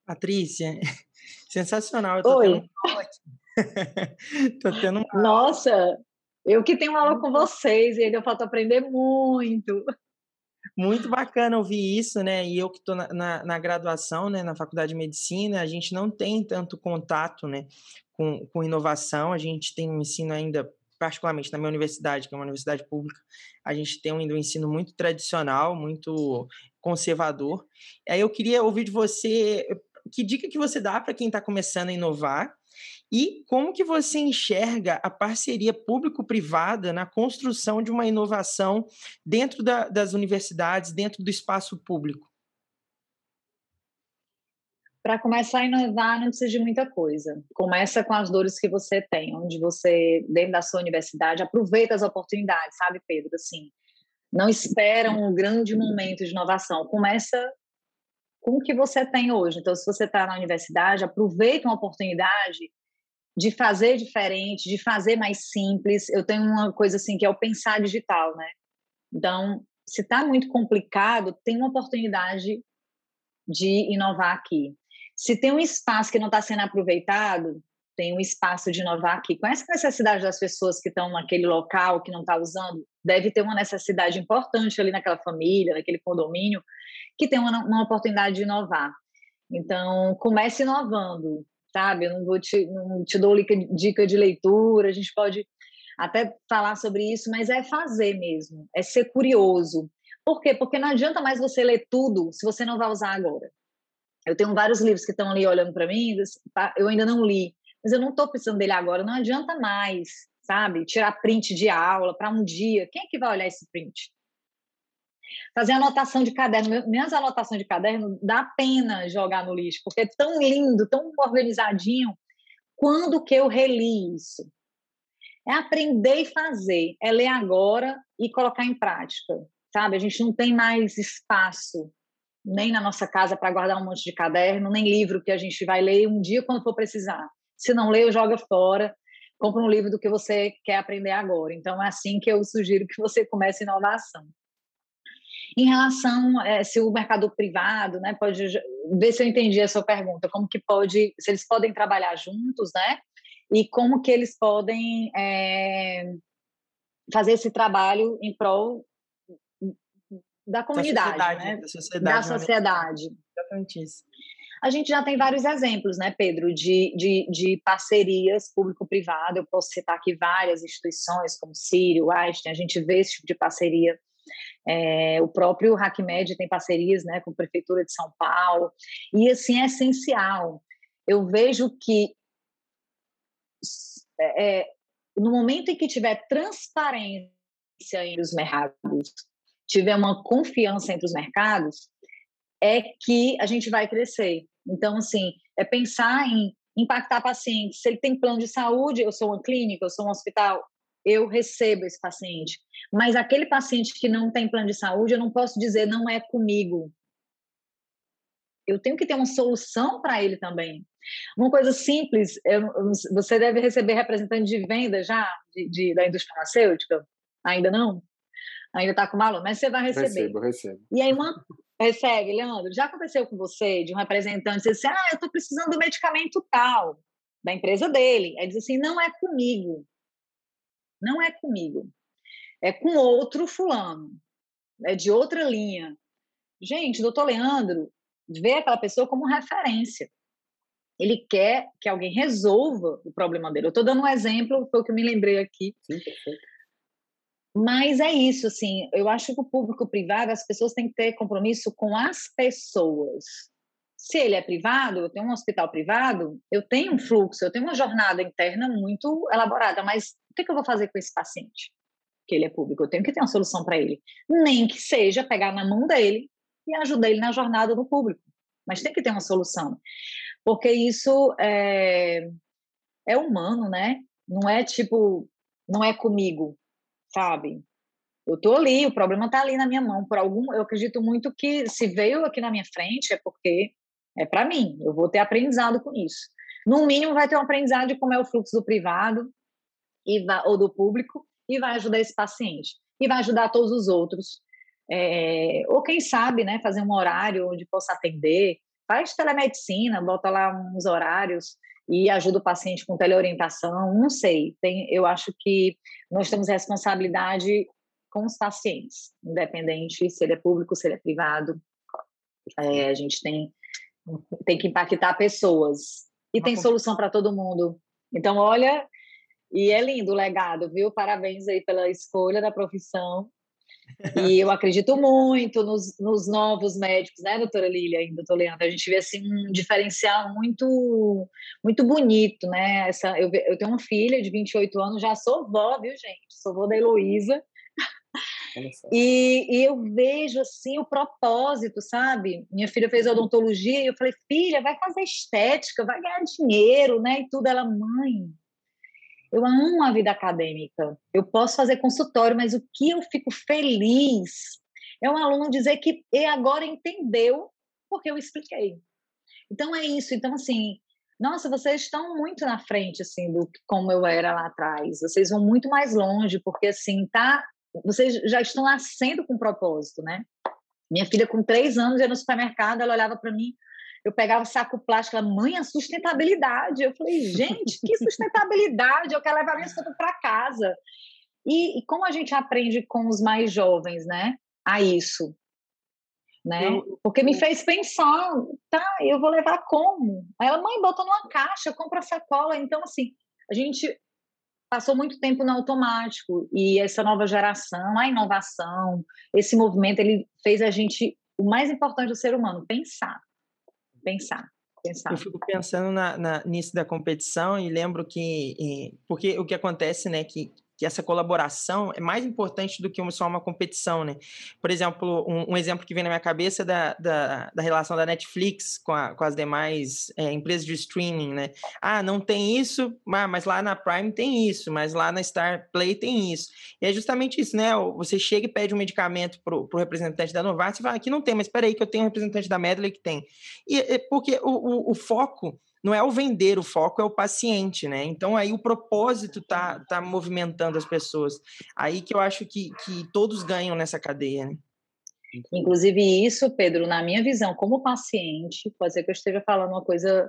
Patrícia, <laughs> sensacional. Eu tô Oi. Tendo... <laughs> tô tendo uma... Nossa, eu que tenho aula com vocês e ainda falta aprender muito. Muito bacana ouvir isso, né? E eu que estou na, na, na, graduação, né, na faculdade de medicina, a gente não tem tanto contato, né, com, com inovação. A gente tem um ensino ainda particularmente na minha universidade, que é uma universidade pública, a gente tem um ensino muito tradicional, muito conservador. Aí eu queria ouvir de você que dica que você dá para quem está começando a inovar e como que você enxerga a parceria público-privada na construção de uma inovação dentro da, das universidades, dentro do espaço público? Para começar a inovar, não precisa de muita coisa. Começa com as dores que você tem, onde você, dentro da sua universidade, aproveita as oportunidades, sabe, Pedro? Assim, não espera um grande momento de inovação. Começa com o que você tem hoje. Então, se você está na universidade, aproveita uma oportunidade de fazer diferente, de fazer mais simples. Eu tenho uma coisa assim que é o pensar digital, né? Então, se está muito complicado, tem uma oportunidade de inovar aqui. Se tem um espaço que não está sendo aproveitado, tem um espaço de inovar aqui. Conhece a necessidade das pessoas que estão naquele local, que não está usando? Deve ter uma necessidade importante ali naquela família, naquele condomínio, que tem uma, uma oportunidade de inovar. Então, comece inovando, sabe? Eu não vou te, não te dou dica de leitura, a gente pode até falar sobre isso, mas é fazer mesmo, é ser curioso. Por quê? Porque não adianta mais você ler tudo se você não vai usar agora. Eu tenho vários livros que estão ali olhando para mim, eu ainda não li, mas eu não estou precisando dele agora, não adianta mais, sabe? Tirar print de aula para um dia. Quem é que vai olhar esse print? Fazer anotação de caderno, minhas anotações de caderno, dá pena jogar no lixo, porque é tão lindo, tão organizadinho. Quando que eu reli isso? É aprender e fazer, é ler agora e colocar em prática, sabe? A gente não tem mais espaço nem na nossa casa para guardar um monte de caderno, nem livro que a gente vai ler um dia quando for precisar. Se não leu, joga fora, compra um livro do que você quer aprender agora. Então, é assim que eu sugiro que você comece inovação. Em relação é, se o mercado privado, né, pode ver se eu entendi a sua pergunta, como que pode, se eles podem trabalhar juntos, né, e como que eles podem é, fazer esse trabalho em prol da comunidade, da sociedade, né? da sociedade. Da sociedade. Exatamente isso. A gente já tem vários exemplos, né, Pedro, de, de, de parcerias público-privada. Eu posso citar aqui várias instituições, como Sírio, Einstein, a gente vê esse tipo de parceria. É, o próprio HackMed tem parcerias né, com a Prefeitura de São Paulo. E, assim, é essencial. Eu vejo que é, é no momento em que tiver transparência entre os mercados, tiver uma confiança entre os mercados, é que a gente vai crescer. Então, assim, é pensar em impactar pacientes. Se ele tem plano de saúde, eu sou uma clínica, eu sou um hospital, eu recebo esse paciente. Mas aquele paciente que não tem plano de saúde, eu não posso dizer não é comigo. Eu tenho que ter uma solução para ele também. Uma coisa simples, eu, você deve receber representante de venda já de, de, da indústria farmacêutica? Ainda não? Ainda está com maluco, mas você vai receber. Recebo, recebo. E aí, uma, Recebe, Leandro. Já aconteceu com você de um representante dizer assim: ah, eu estou precisando do medicamento tal, da empresa dele. Aí diz assim: não é comigo. Não é comigo. É com outro fulano. É de outra linha. Gente, doutor Leandro vê aquela pessoa como referência. Ele quer que alguém resolva o problema dele. Eu estou dando um exemplo, foi o que eu me lembrei aqui. Sim, perfeito mas é isso, assim, eu acho que o público privado, as pessoas têm que ter compromisso com as pessoas. Se ele é privado, eu tenho um hospital privado, eu tenho um fluxo, eu tenho uma jornada interna muito elaborada, mas o que, que eu vou fazer com esse paciente? Que ele é público, eu tenho que ter uma solução para ele. Nem que seja pegar na mão dele e ajudar ele na jornada no público, mas tem que ter uma solução. Porque isso é, é humano, né? Não é tipo, não é comigo, sabe? Eu tô ali, o problema tá ali na minha mão. Por algum, eu acredito muito que se veio aqui na minha frente é porque é para mim. Eu vou ter aprendizado com isso. No mínimo, vai ter um aprendizado de como é o fluxo do privado e ou do público e vai ajudar esse paciente e vai ajudar todos os outros. É, ou quem sabe, né, fazer um horário onde possa atender. Faz telemedicina, bota lá uns horários e ajuda o paciente com teleorientação, não sei. Tem, eu acho que nós temos responsabilidade com os pacientes, independente se ele é público, se ele é privado. É, a gente tem, tem que impactar pessoas. E tem solução para todo mundo. Então, olha, E é lindo o legado, viu? Parabéns aí pela escolha da profissão. <laughs> E eu acredito muito nos, nos novos médicos, né, doutora Lília e doutor Leandro? A gente vê assim um diferencial muito muito bonito, né? Essa, eu, eu tenho uma filha de 28 anos, já sou vó, viu, gente? Sou vó da Heloísa. E, e, eu vejo assim o propósito, sabe? Minha filha fez odontologia e eu falei, filha, vai fazer estética, vai ganhar dinheiro, né? E tudo. Ela, mãe, eu amo a vida acadêmica. Eu posso fazer consultório, mas o que eu fico feliz é um aluno dizer que e agora entendeu porque eu expliquei. Então é isso. Então assim, nossa, vocês estão muito na frente assim do como eu era lá atrás. Vocês vão muito mais longe porque assim tá, vocês já estão nascendo com propósito, né? Minha filha com três anos ia no supermercado, ela olhava para mim, eu pegava saco plástico, ela, mãe, a sustentabilidade. Eu falei, gente, que sustentabilidade? Eu quero levar minhas coisas para casa. E, e, como a gente aprende com os mais jovens, né, a isso? Né? Porque me fez pensar, tá, eu vou levar como? Aí ela, mãe, bota numa caixa, compra sacola. Então, assim, a gente passou muito tempo no automático e essa nova geração, a inovação, esse movimento, ele fez a gente, o mais importante do ser humano, pensar pensar. Pensar. Eu fico pensando na, na, nisso da competição e lembro que, porque o que acontece, né, que que essa colaboração é mais importante do que só uma competição, né? Por exemplo, um, um exemplo que vem na minha cabeça é da, da, da relação da Netflix com, a, com as demais é, empresas de streaming, né? Ah, não tem isso, mas lá na Prime tem isso, mas lá na Star Play tem isso. E é justamente isso, né? Você chega e pede um medicamento para o representante da Novartis e fala, aqui não tem, mas espera aí que eu tenho um representante da Medley que tem. E, porque o, o, o foco não é o vender, o foco é o paciente, né? Então aí o propósito tá, tá movimentando as pessoas. Aí que eu acho que, que todos ganham nessa cadeia, né? Inclusive isso, Pedro, na minha visão como paciente, pode ser que eu esteja falando uma coisa,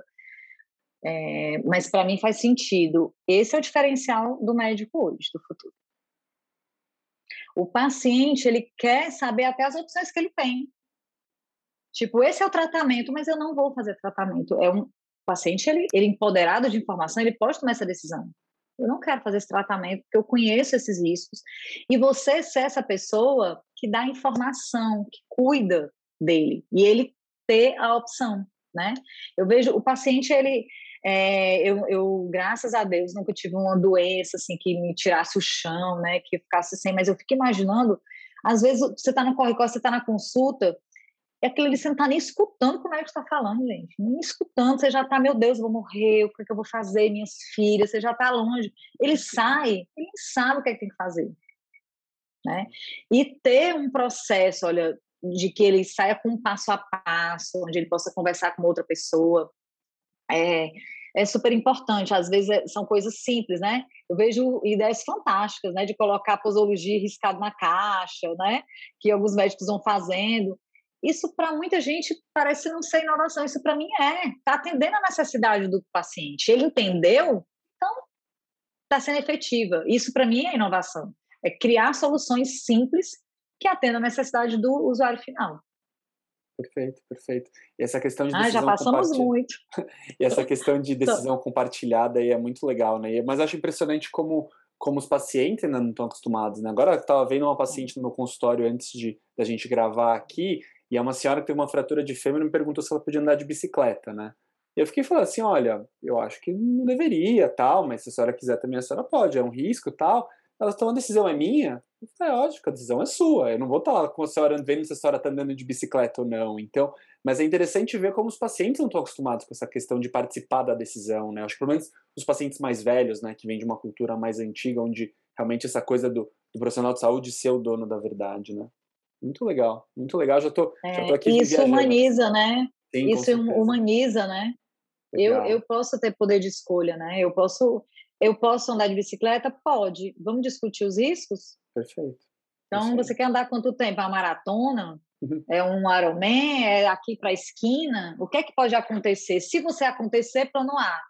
é, mas para mim faz sentido. Esse é o diferencial do médico hoje, do futuro. O paciente ele quer saber até as opções que ele tem. Tipo, esse é o tratamento, mas eu não vou fazer tratamento. É um, paciente, ele, ele empoderado de informação, ele pode tomar essa decisão. Eu não quero fazer esse tratamento porque eu conheço esses riscos. E você ser essa pessoa que dá informação, que cuida dele, e ele ter a opção, né? Eu vejo o paciente, ele. É, eu, eu, graças a Deus, nunca tive uma doença assim que me tirasse o chão, né? Que ficasse sem, mas eu fico imaginando, às vezes você está no corre-corre, você está na consulta, é aquilo ali, você não está nem escutando o que o médico está falando, gente. Nem escutando, você já está, meu Deus, vou morrer, o que, é que eu vou fazer, minhas filhas, você já está longe. Ele sai, ele sabe o que, é que tem que fazer. Né? E ter um processo, olha, de que ele saia com um passo a passo, onde ele possa conversar com outra pessoa, é, é super importante. Às vezes é, são coisas simples, né? Eu vejo ideias fantásticas, né? De colocar posologia riscado na caixa, né? Que alguns médicos vão fazendo. Isso para muita gente parece não ser inovação, isso para mim é, está atendendo a necessidade do paciente. Ele entendeu, então está sendo efetiva. Isso para mim é inovação, é criar soluções simples que atendam a necessidade do usuário final. Perfeito, perfeito. E essa questão de decisão ah, já passamos muito. <laughs> e essa questão de decisão compartilhada aí é muito legal, né? Mas acho impressionante como como os pacientes ainda não estão acostumados, né? Agora eu estava vendo uma paciente no meu consultório antes de da gente gravar aqui, e é uma senhora que tem uma fratura de fêmur e me perguntou se ela podia andar de bicicleta, né? E eu fiquei falando assim, olha, eu acho que não deveria, tal, mas se a senhora quiser também, a senhora pode, é um risco, tal. Elas estão, a decisão é minha? Eu falei, é lógico, a decisão é sua. Eu não vou estar lá com a senhora vendo se a senhora está andando de bicicleta ou não. Então, mas é interessante ver como os pacientes não estão acostumados com essa questão de participar da decisão, né? Acho que pelo menos os pacientes mais velhos, né, que vêm de uma cultura mais antiga, onde realmente essa coisa do, do profissional de saúde ser o dono da verdade, né? Muito legal, muito legal. Já tô, é, já tô aqui. Isso humaniza, né? Sim, isso humaniza, né? Eu, eu posso ter poder de escolha, né? Eu posso, eu posso andar de bicicleta? Pode. Vamos discutir os riscos? Perfeito. Então, você quer andar quanto tempo? A maratona? Uhum. É um Ironman? É aqui para a esquina? O que é que pode acontecer? Se você acontecer, plano A,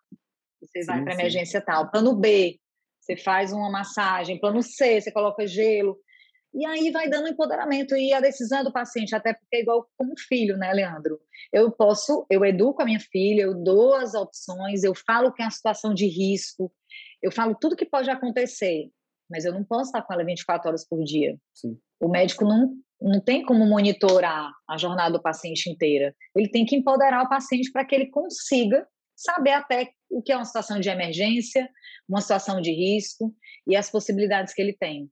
você vai para emergência tal. Plano B, você faz uma massagem. Plano C, você coloca gelo. E aí vai dando empoderamento e a decisão é do paciente, até porque é igual como filho, né, Leandro? Eu posso, eu educo a minha filha, eu dou as opções, eu falo que é uma situação de risco, eu falo tudo que pode acontecer, mas eu não posso estar com ela 24 horas por dia. Sim. O médico não, não tem como monitorar a jornada do paciente inteira. Ele tem que empoderar o paciente para que ele consiga saber até o que é uma situação de emergência, uma situação de risco e as possibilidades que ele tem.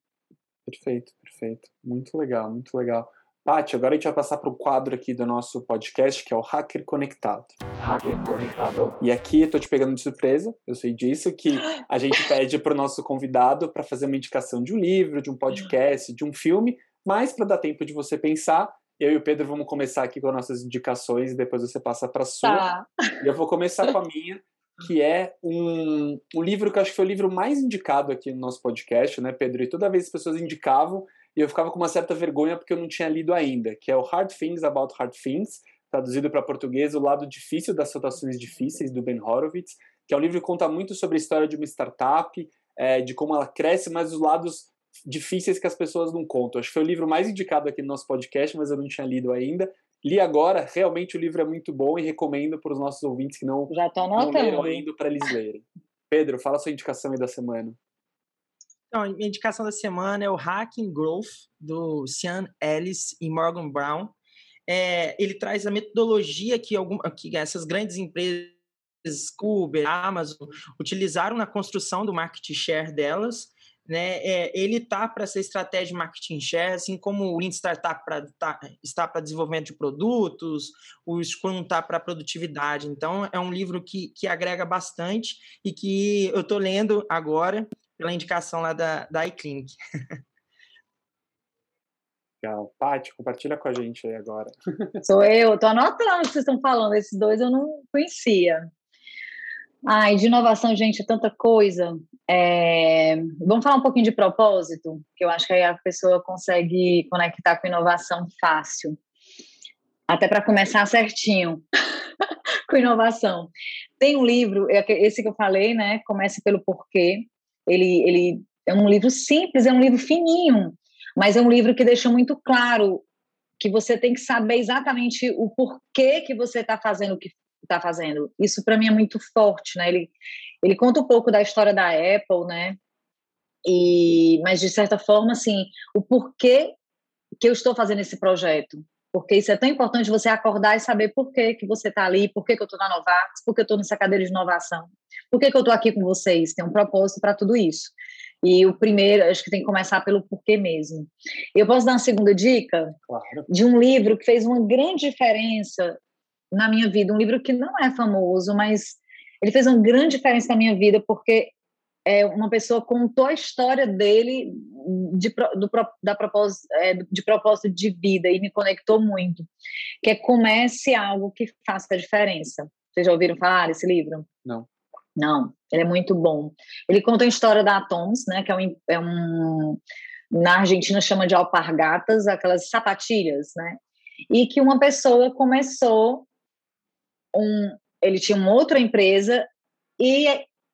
Perfeito, perfeito. Muito legal, muito legal. Paty, agora a gente vai passar para o quadro aqui do nosso podcast, que é o Hacker Conectado. Hacker Conectado. E aqui eu tô te pegando de surpresa, eu sei disso, que a gente <laughs> pede para o nosso convidado para fazer uma indicação de um livro, de um podcast, de um filme, mas para dar tempo de você pensar, eu e o Pedro vamos começar aqui com as nossas indicações e depois você passa para a sua. Tá. E eu vou começar com a minha, que é um, um livro que eu acho que foi o livro mais indicado aqui no nosso podcast, né, Pedro? E toda vez as pessoas indicavam, e eu ficava com uma certa vergonha porque eu não tinha lido ainda, que é o Hard Things About Hard Things, traduzido para português, O Lado Difícil das Situações Difíceis, do Ben Horowitz, que é um livro que conta muito sobre a história de uma startup, é, de como ela cresce, mas os lados difíceis que as pessoas não contam. Acho que foi o livro mais indicado aqui no nosso podcast, mas eu não tinha lido ainda. Li agora, realmente o livro é muito bom e recomendo para os nossos ouvintes que não, Já não leram ainda para eles lerem. Pedro, fala a sua indicação aí da semana. Então, a indicação da semana é o Hacking Growth, do Sean Ellis e Morgan Brown. É, ele traz a metodologia que, algum, que essas grandes empresas, Uber, Amazon, utilizaram na construção do market share delas. Né? É, ele está para essa estratégia de marketing share, assim como o Lean Startup pra, tá, está para desenvolvimento de produtos, o Scrum está para produtividade. Então, é um livro que, que agrega bastante e que eu estou lendo agora pela indicação lá da, da iClinic. <laughs> Legal. Paty, compartilha com a gente aí agora. <laughs> Sou eu, tô anotando o que vocês estão falando. Esses dois eu não conhecia. Ai, de inovação, gente, é tanta coisa. É... Vamos falar um pouquinho de propósito, que eu acho que aí a pessoa consegue conectar com inovação fácil. Até para começar certinho <laughs> com inovação. Tem um livro, esse que eu falei, né? Comece pelo porquê. Ele, ele é um livro simples, é um livro fininho, mas é um livro que deixa muito claro que você tem que saber exatamente o porquê que você está fazendo o que está fazendo. Isso para mim é muito forte, né? Ele, ele conta um pouco da história da Apple, né? E, mas de certa forma, assim, o porquê que eu estou fazendo esse projeto. Porque isso é tão importante você acordar e saber por que, que você está ali, por que, que eu estou na Novartis, por que eu estou nessa cadeira de inovação, por que, que eu estou aqui com vocês. Tem um propósito para tudo isso. E o primeiro, acho que tem que começar pelo porquê mesmo. Eu posso dar uma segunda dica? Claro. De um livro que fez uma grande diferença na minha vida, um livro que não é famoso, mas ele fez uma grande diferença na minha vida porque é, uma pessoa contou a história dele de, do, da propósito, é, de propósito de vida e me conectou muito, que é Comece Algo que Faça a Diferença. Vocês já ouviram falar desse livro? Não. Não, ele é muito bom. Ele conta a história da Atoms, né, que é um, é um na Argentina chama de alpargatas, aquelas sapatilhas, né? E que uma pessoa começou um, ele tinha uma outra empresa e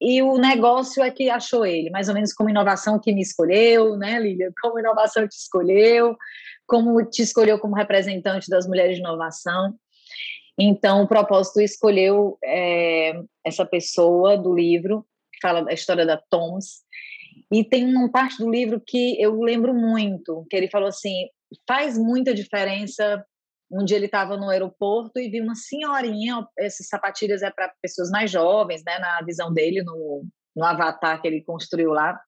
e o negócio é que achou ele, mais ou menos como inovação que me escolheu, né, Lília? Como inovação te escolheu, como te escolheu como representante das mulheres de inovação. Então, o propósito escolheu é, essa pessoa do livro, que fala da história da Toms, e tem uma parte do livro que eu lembro muito, que ele falou assim, faz muita diferença um dia ele estava no aeroporto e viu uma senhorinha, essas sapatilhas é para pessoas mais jovens, né, na visão dele, no, no avatar que ele construiu lá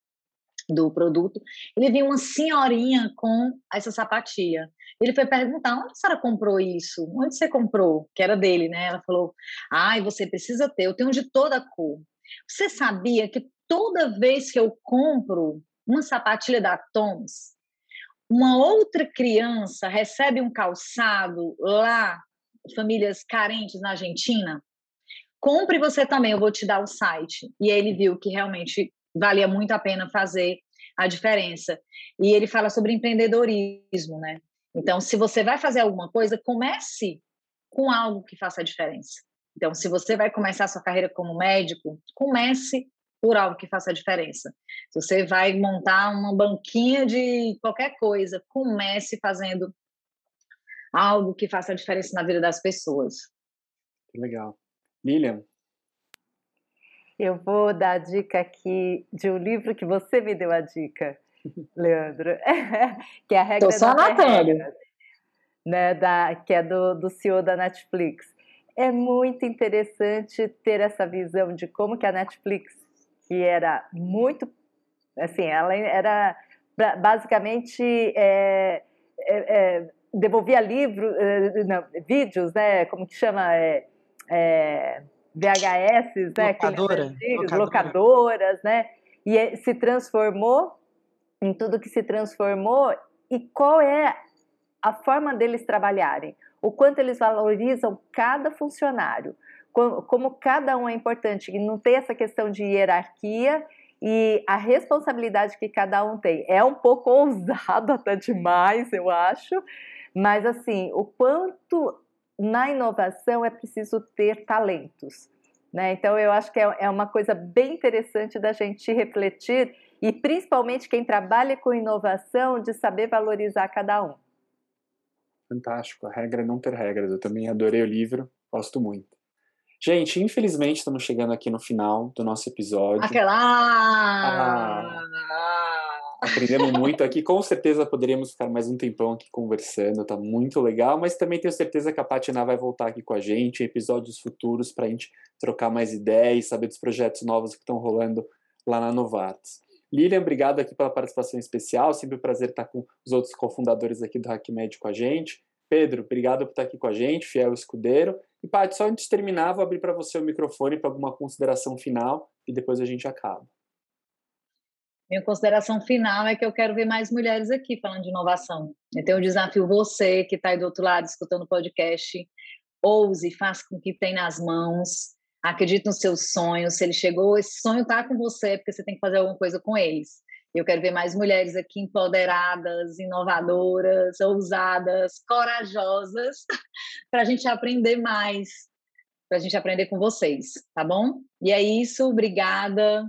do produto. Ele viu uma senhorinha com essa sapatilha. Ele foi perguntar: onde a senhora comprou isso? Onde você comprou? Que era dele, né? Ela falou: ai, você precisa ter, eu tenho de toda cor. Você sabia que toda vez que eu compro uma sapatilha da Toms, uma outra criança recebe um calçado lá, famílias carentes na Argentina, compre você também, eu vou te dar o site. E ele viu que realmente valia muito a pena fazer a diferença. E ele fala sobre empreendedorismo, né? Então, se você vai fazer alguma coisa, comece com algo que faça a diferença. Então, se você vai começar a sua carreira como médico, comece por algo que faça a diferença. Se você vai montar uma banquinha de qualquer coisa, comece fazendo algo que faça a diferença na vida das pessoas. Legal. Lilian? Eu vou dar a dica aqui de um livro que você me deu a dica, <laughs> Leandro, <laughs> que é a regra Tô só da anotando. né, da, que é do, do CEO da Netflix. É muito interessante ter essa visão de como que a Netflix, que era muito, assim, ela era basicamente é, é, é, devolvia livro, é, não, vídeos, né, como que chama, é, é, VHS, né, Locadora, antigos, locadora. locadoras, né, e se transformou em tudo que se transformou e qual é a forma deles trabalharem, o quanto eles valorizam cada funcionário, como, como cada um é importante, e não tem essa questão de hierarquia e a responsabilidade que cada um tem. É um pouco <laughs> ousado até demais, eu acho, mas assim, o quanto na inovação é preciso ter talentos. Né? Então, eu acho que é, é uma coisa bem interessante da gente refletir, e principalmente quem trabalha com inovação, de saber valorizar cada um. Fantástico. A regra é não ter regras. Eu também adorei o livro, gosto muito. Gente, infelizmente estamos chegando aqui no final do nosso episódio. Aquela. Aprendemos muito aqui. Com certeza poderíamos ficar mais um tempão aqui conversando, tá muito legal. Mas também tenho certeza que a Patina vai voltar aqui com a gente em episódios futuros para a gente trocar mais ideias, saber dos projetos novos que estão rolando lá na Novartis. Lilian, obrigado aqui pela participação especial. Sempre um prazer estar com os outros cofundadores aqui do HackMed com a gente. Pedro, obrigado por estar aqui com a gente, fiel escudeiro. E, Paty, só antes de terminar, vou abrir para você o microfone para alguma consideração final e depois a gente acaba. Minha consideração final é que eu quero ver mais mulheres aqui falando de inovação. Então, eu desafio você que está aí do outro lado escutando o podcast, ouse, faça com que tem nas mãos, acredite nos seus sonhos. Se ele chegou, esse sonho está com você, porque você tem que fazer alguma coisa com eles. Eu quero ver mais mulheres aqui empoderadas, inovadoras, ousadas, corajosas, <laughs> para a gente aprender mais, para a gente aprender com vocês, tá bom? E é isso, obrigada.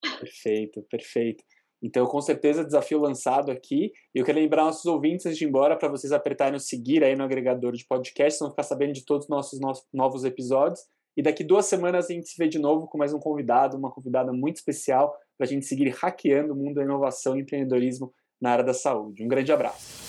Perfeito, perfeito. Então, com certeza, desafio lançado aqui. E eu quero lembrar nossos ouvintes, antes de ir embora, para vocês apertarem o seguir aí no agregador de podcast, vão ficar sabendo de todos os nossos novos episódios. E daqui duas semanas a gente se vê de novo com mais um convidado, uma convidada muito especial, para a gente seguir hackeando o mundo da inovação e empreendedorismo na área da saúde. Um grande abraço.